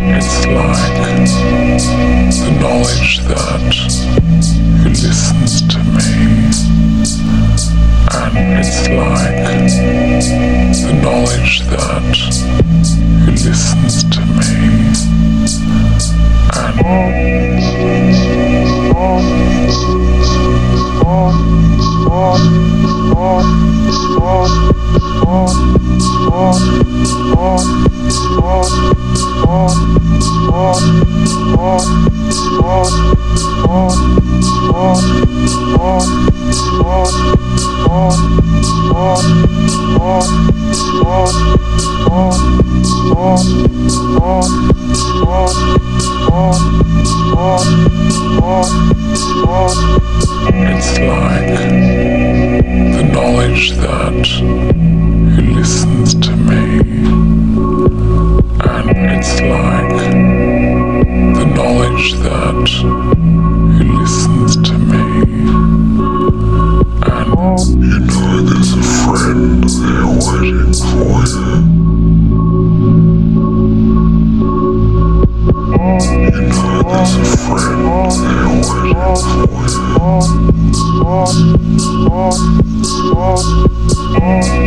It's like the knowledge that listens to me, and it's like the knowledge that listens to me, and it's like the knowledge that listens to me, and it's like the knowledge that he listens to me, and oh. you know there's a friend there waiting for you. You know there's a friend there waiting for you. Oh. Oh. You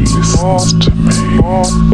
listens to me, and